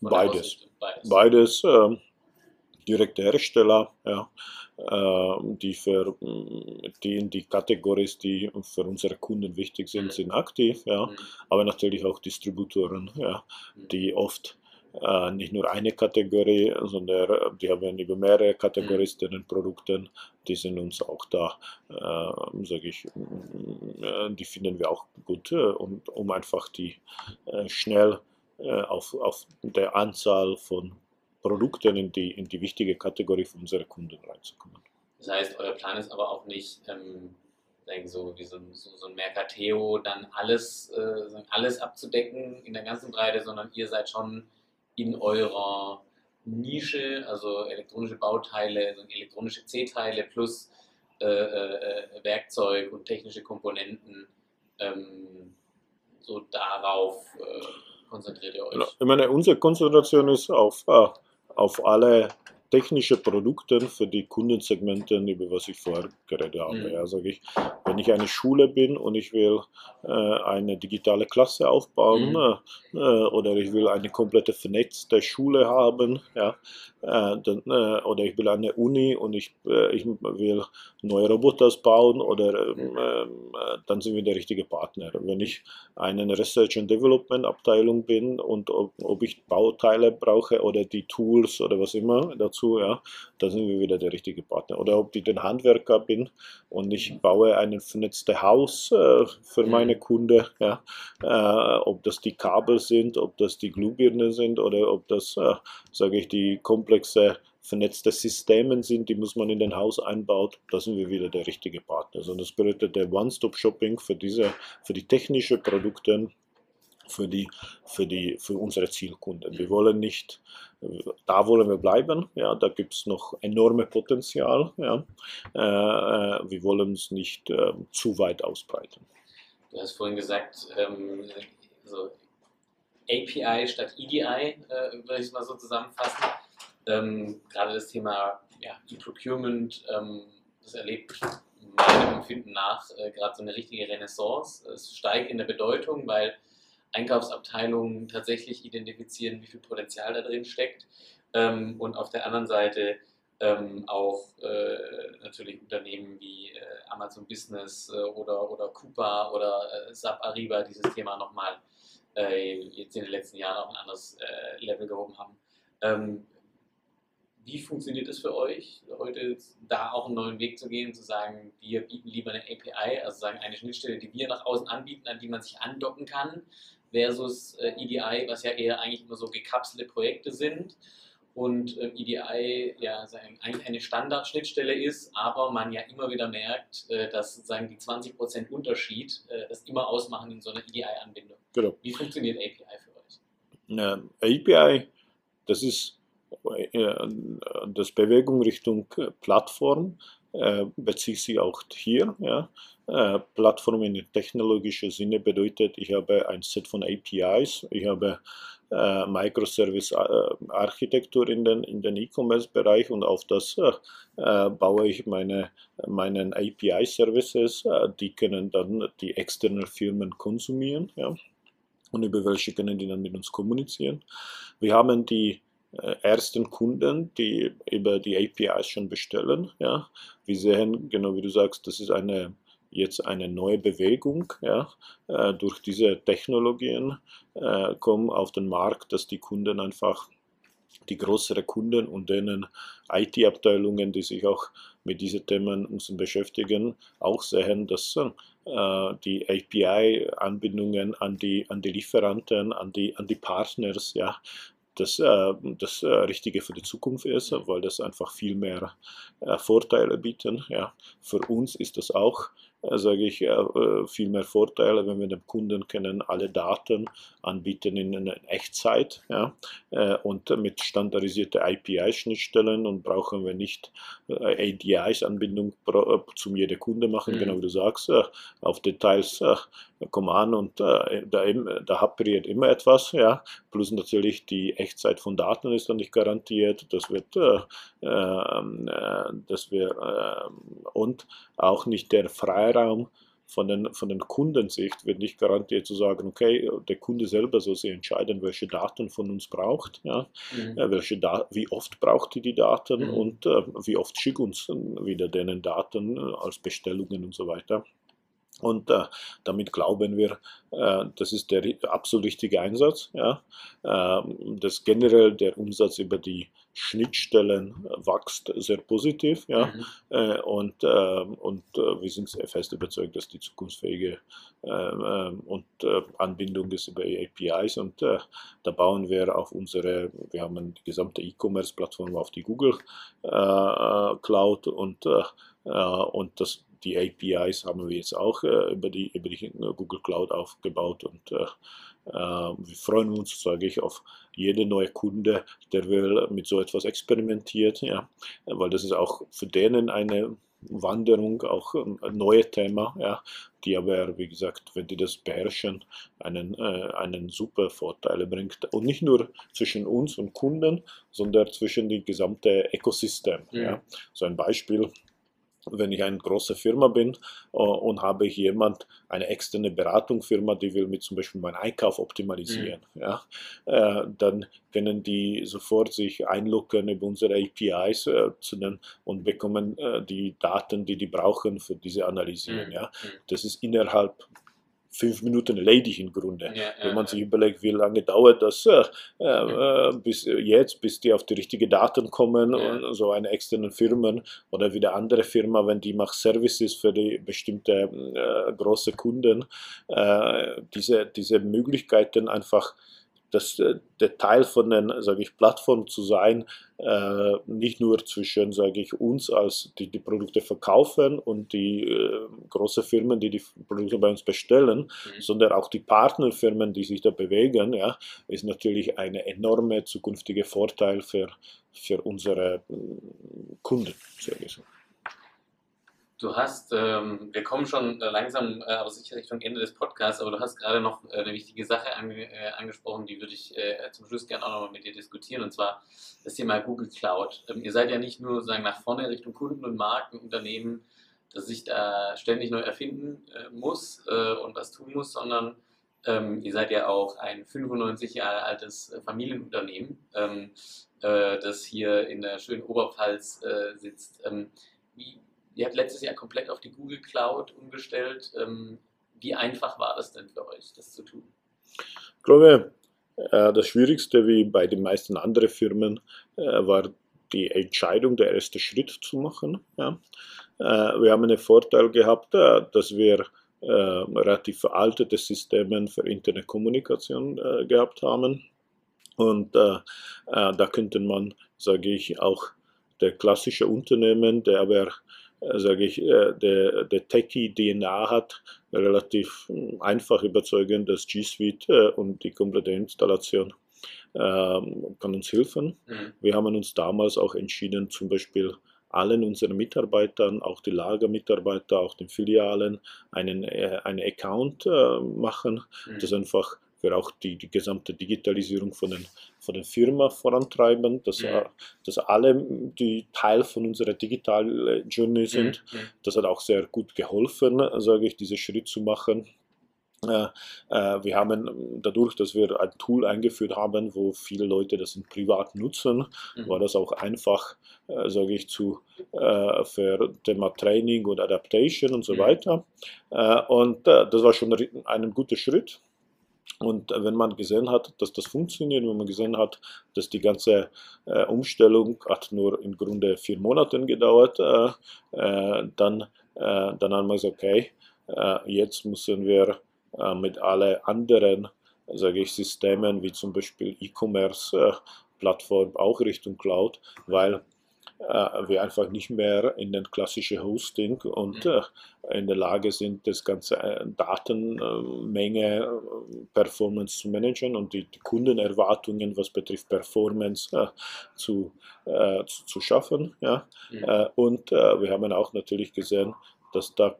Beides. Beides. Beides äh, direkte Hersteller, ja, äh, die, für, die in die Kategorien, die für unsere Kunden wichtig sind, mhm. sind aktiv, ja, mhm. aber natürlich auch Distributoren, ja, mhm. die oft äh, nicht nur eine Kategorie, sondern äh, die haben über mehrere Kategorien mhm. Produkten, die sind uns auch da, äh, sage ich, äh, die finden wir auch gut, äh, und, um einfach die schnell auf, auf der Anzahl von Produkten in die, in die wichtige Kategorie von unseren Kunden reinzukommen. Das heißt, euer Plan ist aber auch nicht, ähm, so wie so ein, so, so ein Mercateo, dann alles, äh, alles abzudecken in der ganzen Breite, sondern ihr seid schon in eurer Nische, also elektronische Bauteile, also elektronische C-Teile plus äh, äh, Werkzeug und technische Komponenten, ähm, so darauf äh, konzentriert ihr euch? Ich meine, unsere Konzentration ist auf, äh, auf alle technische Produkte für die Kundensegmente, über was ich vorher geredet habe. Mhm. Ja, sage ich, wenn ich eine Schule bin und ich will äh, eine digitale Klasse aufbauen mhm. äh, äh oder ich will eine komplette vernetzte Schule haben, ja, äh, dann, äh, oder ich will eine Uni und ich, äh, ich will neue Roboter bauen oder ähm, dann sind wir der richtige Partner. Wenn ich eine Research and Development Abteilung bin und ob, ob ich Bauteile brauche oder die Tools oder was immer dazu, ja, dann sind wir wieder der richtige Partner. Oder ob ich den Handwerker bin und ich baue ein vernetztes Haus äh, für mhm. meine Kunden, ja, äh, ob das die Kabel sind, ob das die Glühbirne sind oder ob das, äh, sage ich, die komplexe vernetzte Systeme sind, die muss man in den Haus einbauen, da sind wir wieder der richtige Partner. Also das bedeutet der One-Stop-Shopping für diese, für die technischen Produkte, für die, für die, für unsere Zielkunden. Wir wollen nicht, da wollen wir bleiben, ja, da gibt es noch enorme Potenzial, ja. Äh, äh, wir wollen es nicht äh, zu weit ausbreiten. Du hast vorhin gesagt, ähm, so API statt EDI, äh, würde ich es mal so zusammenfassen. Ähm, gerade das Thema ja, E-Procurement, ähm, das erlebt meinem Empfinden nach äh, gerade so eine richtige Renaissance. Es steigt in der Bedeutung, weil Einkaufsabteilungen tatsächlich identifizieren, wie viel Potenzial da drin steckt. Ähm, und auf der anderen Seite ähm, auch äh, natürlich Unternehmen wie äh, Amazon Business äh, oder, oder Coupa oder äh, SAP Ariba dieses Thema nochmal äh, jetzt in den letzten Jahren auf ein anderes äh, Level gehoben haben. Ähm, wie funktioniert es für euch, heute da auch einen neuen Weg zu gehen, zu sagen, wir bieten lieber eine API, also sagen eine Schnittstelle, die wir nach außen anbieten, an die man sich andocken kann, versus äh, EDI, was ja eher eigentlich immer so gekapselte Projekte sind und äh, EDI ja eigentlich eine Standardschnittstelle ist, aber man ja immer wieder merkt, äh, dass sozusagen die 20% Unterschied äh, das immer ausmachen in so einer EDI-Anbindung. Genau. Wie funktioniert API für euch? Na, API, das ist äh, das Bewegung Richtung Plattform äh, bezieht sich auch hier. Ja. Äh, Plattform in technologischer Sinne bedeutet, ich habe ein Set von APIs, ich habe äh, Microservice-Architektur in den, in den E-Commerce-Bereich und auf das äh, baue ich meine meinen API-Services, äh, die können dann die externen Firmen konsumieren ja. und über welche können die dann mit uns kommunizieren. Wir haben die äh, ersten Kunden, die über die APIs schon bestellen. Ja. Wir sehen, genau wie du sagst, das ist eine jetzt eine neue Bewegung ja, äh, durch diese Technologien äh, kommen auf den Markt, dass die Kunden einfach die größeren Kunden und denen IT-Abteilungen, die sich auch mit diesen Themen müssen beschäftigen, auch sehen, dass äh, äh, die API-Anbindungen an die, an die Lieferanten, an die, an die Partners, ja, das, äh, das äh, Richtige für die Zukunft ist, weil das einfach viel mehr äh, Vorteile bieten. Ja. Für uns ist das auch sage ich, viel mehr Vorteile, wenn wir dem Kunden können alle Daten anbieten in, Echtzeit ja, und mit standardisierten API-Schnittstellen und brauchen wir nicht ADIs-Anbindung zum jeder Kunde machen, mhm. genau wie du sagst, auf Details kommen an und da, da haperiert immer etwas, ja, plus natürlich die Echtzeit von Daten ist dann nicht garantiert, das wird, ähm, das wir und auch nicht der Freiraum von den, von den Kundensicht wird nicht garantiert zu sagen, okay, der Kunde selber soll sich entscheiden, welche Daten von uns braucht, ja, mhm. Äh, welche da wie oft braucht die die Daten mhm. und äh, wie oft schickt uns wieder denen Daten äh, als Bestellungen und so weiter. Und äh, damit glauben wir, äh, das ist der absolut richtige Einsatz. Ja. Äh, dass generell der Umsatz über die Schnittstellen wächst sehr positiv. Ja. Mhm. Äh, und ähm, und äh, wir sind sehr fest überzeugt, dass die zukunftsfähige ähm, und äh, Anbindung ist über APIs. Und da bauen wir auf unsere, wir haben die gesamte E-Commerce-Plattform auf die Google Cloud und, und das die APIs haben wir jetzt auch äh, über, die, über die Google Cloud aufgebaut und äh, äh, wir freuen uns, sage ich, auf jede neue Kunde, der will mit so etwas experimentiert, ja, weil das ist auch für denen eine Wanderung, auch ein neues Thema, ja, die aber, wie gesagt, wenn die das beherrschen, einen, äh, einen super Vorteil bringt. Und nicht nur zwischen uns und Kunden, sondern zwischen dem gesamten Ökosystem. Ja. ja. So ein Beispiel, wenn ich eine große Firma bin uh, und habe jemand, eine externe Beratungsfirma, die will mir zum Beispiel meinen Einkauf optimalisieren, mhm. ja, äh, dann können die sofort sich einloggen über unsere APIs äh, und bekommen äh, die Daten, die die brauchen für diese Analysieren. Mhm. Ja. Mhm. Das ist innerhalb fünf Minuten erledigt im Grunde. Ja, Wenn man sich überlegt, wie lange dauert das äh, äh, bis jetzt, bis die auf die richtigen Daten kommen und so eine externe Firmen oder wieder andere Firma, wenn die macht Services für die bestimmte äh, große Kunden, äh, diese, diese Möglichkeiten einfach das, äh, der Teil von den, sage ich, Plattformen zu sein, äh, nicht nur zwischen, sage ich, uns als die die Produkte verkaufen und die äh, große Firmen, die die Produkte bei uns bestellen, mhm. sondern auch die Partnerfirmen, die sich da bewegen, ja, ist natürlich eine enorme zukünftige Vorteil für, für unsere äh, Kunden, sage ich so. Du hast, ähm, wir kommen schon äh, langsam, äh, aber sicher Richtung Ende des Podcasts, aber du hast gerade noch äh, eine wichtige Sache ange äh, angesprochen, die würde ich äh, zum Schluss gerne auch nochmal mit dir diskutieren, und zwar das Thema Google Cloud. Ähm, ihr seid ja nicht nur sagen nach vorne Richtung Kunden und Marken, Unternehmen, das sich da ständig neu erfinden äh, muss und was tun muss, sondern ähm, ihr seid ja auch ein 95 Jahre altes Familienunternehmen, ähm, das hier in der schönen Oberpfalz sitzt. Ähm, wie, Ihr habt letztes Jahr komplett auf die Google Cloud umgestellt. Ähm, wie einfach war das denn für euch, das zu tun? Ich glaube, äh, das Schwierigste, wie bei den meisten anderen Firmen, äh, war die Entscheidung, der erste Schritt zu machen. Äh, wir haben einen Vorteil gehabt, dass wir relativ veraltete Systeme für Internetkommunikation gehabt haben. Und da könnte man, sage ich, auch der klassische Unternehmen, der aber sage ich, äh, der, der Techie-DNA hat, relativ hm, einfach überzeugen, dass G Suite äh, und die komplette Installation ähm, kann uns helfen. Mhm. Wir haben uns damals auch entschieden, zum Beispiel allen unseren Mitarbeitern, auch die Lagermitarbeiter, auch den Filialen, einen, einen Account machen, mhm. das einfach wir auch die, die gesamte Digitalisierung von den, von den Firma vorantreiben, dass, mhm. dass alle die Teil von unserer Digital Journey sind. Mhm. Das hat auch sehr gut geholfen, sage ich, diesen Schritt zu machen. Äh, äh, wir haben dadurch, dass wir ein Tool eingeführt haben, wo viele Leute das privat nutzen, mhm. war das auch einfach, äh, sage ich, zu äh, für Thema Training und Adaptation und so mhm. weiter. Äh, und äh, das war schon ein guter Schritt. Und wenn man gesehen hat, dass das funktioniert, wenn man gesehen hat, dass die ganze äh, Umstellung hat nur im Grunde vier Monate gedauert, äh, äh, dann, äh, dann haben wir gesagt, okay, jetzt müssen wir mit allen anderen sage ich, Systemen wie zum Beispiel E-Commerce-Plattform auch Richtung Cloud, weil äh, wir einfach nicht mehr in den klassischen Hosting und mhm. äh, in der Lage sind, das ganze äh, Datenmenge, Performance zu managen und die, die Kundenerwartungen, was betrifft Performance, zu, zu, zu, schaffen. Ja? Mhm. und wir haben auch natürlich gesehen, dass da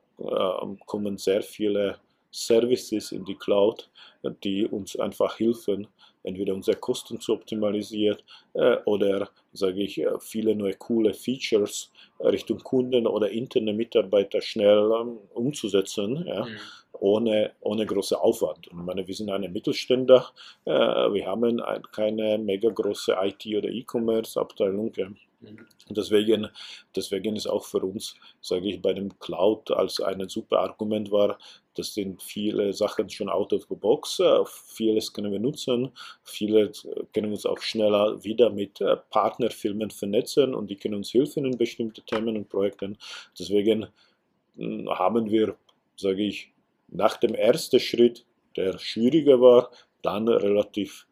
kommen sehr viele Services in die Cloud, die uns einfach helfen, entweder unsere Kosten zu optimalisieren äh, oder, sage ich, äh, viele neue coole Features Richtung Kunden oder interne Mitarbeiter schnell ähm, umzusetzen, ja, mhm. ohne, ohne große Aufwand. Und ich meine, wir sind eine Mittelständler, äh, wir haben ein, keine mega große IT- oder E-Commerce-Abteilung. Ja. Mhm. Deswegen, deswegen ist auch für uns, sage ich, bei dem Cloud als ein super Argument war, das sind viele Sachen schon out of the box, vieles können wir nutzen, viele können wir uns auch schneller wieder mit äh, Partnerfirmen vernetzen und die können uns helfen in bestimmten Themen und Projekten. Deswegen hm, haben wir, sage ich, nach dem ersten Schritt, der schwieriger war, dann relativ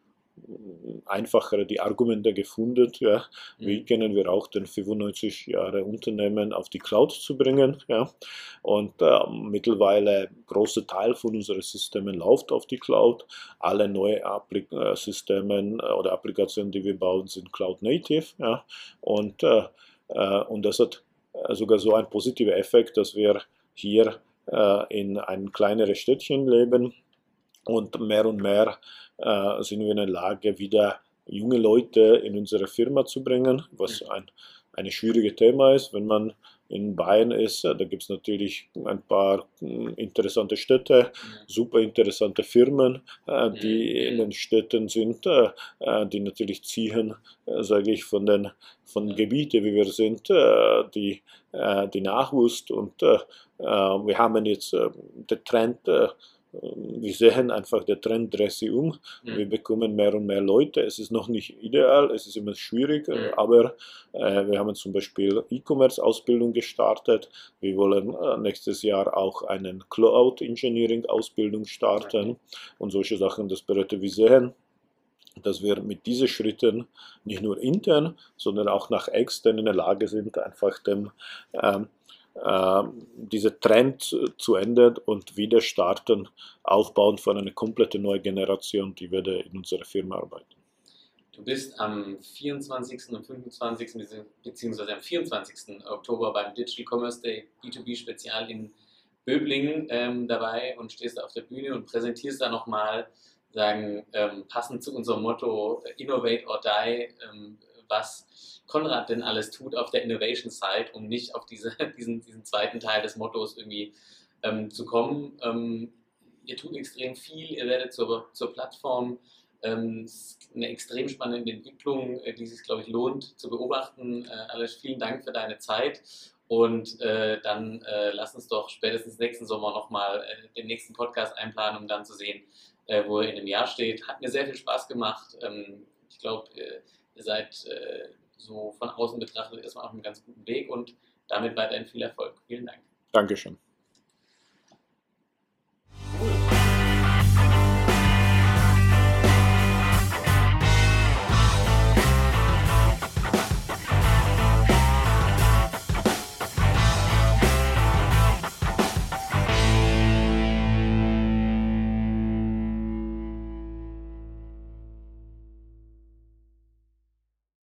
einfacher die Argumente gefunden. Ja. Wie mhm. können wir auch den 95 Jahre Unternehmen auf die Cloud zu bringen? Ja. Und äh, mittlerweile großer Teil von unseren Systemen läuft auf die Cloud. Alle neue Applik äh, Systemen äh, oder Applikationen, die wir bauen, sind Cloud Native. Ja. Und, äh, äh und das hat äh, sogar so einen positiven Effekt, dass wir hier in ein kleineres Städtchen leben und mehr und mehr äh, sind wir in der Lage, wieder junge Leute in unsere Firma zu bringen, was ein, ein schwieriges Thema ist, wenn man in Bayern ist. Da gibt es natürlich ein paar hm, interessante Städte, super interessante Firmen, äh, die in den Städten sind, äh, äh die natürlich ziehen, sage ich, von den von Gebieten, wie wir sind, die, die Nachwuchs. Und wir haben jetzt den Trend, wir sehen einfach, der Trend dreht sich um. Mhm. Wir bekommen mehr und mehr Leute. Es ist noch nicht ideal, es ist immer schwierig, mhm. aber äh, wir haben zum Beispiel E-Commerce-Ausbildung gestartet. Wir wollen äh, nächstes Jahr auch eine Cloud-Engineering-Ausbildung starten okay. und solche Sachen. Das bedeutet, wir sehen, dass wir mit diesen Schritten nicht nur intern, sondern auch nach extern in der Lage sind, einfach dem ähm, äh, dieser Trend zu ändern und wieder starten, aufbauen von einer komplett neuen Generation, die würde in unserer Firma arbeiten. Du bist am 24. und 25. beziehungsweise am 24. Oktober beim Digital Commerce Day B2B Spezial in Böblingen ähm, dabei und stehst auf der Bühne und präsentierst da nochmal, sagen, ähm, passend zu unserem Motto Innovate or Die, ähm, was Konrad denn alles tut auf der Innovation Side, um nicht auf diese, diesen, diesen zweiten Teil des Mottos irgendwie ähm, zu kommen. Ähm, ihr tut extrem viel, ihr werdet zur, zur Plattform. Ähm, eine extrem spannende Entwicklung, äh, die sich, glaube ich, lohnt zu beobachten. Äh, Alles vielen Dank für deine Zeit. Und äh, dann äh, lass uns doch spätestens nächsten Sommer nochmal äh, den nächsten Podcast einplanen, um dann zu sehen, äh, wo er in einem Jahr steht. Hat mir sehr viel Spaß gemacht. Ähm, ich glaube, äh, ihr seid äh, so von außen betrachtet erstmal auf einem ganz guten Weg und damit weiterhin viel Erfolg. Vielen Dank. Dankeschön.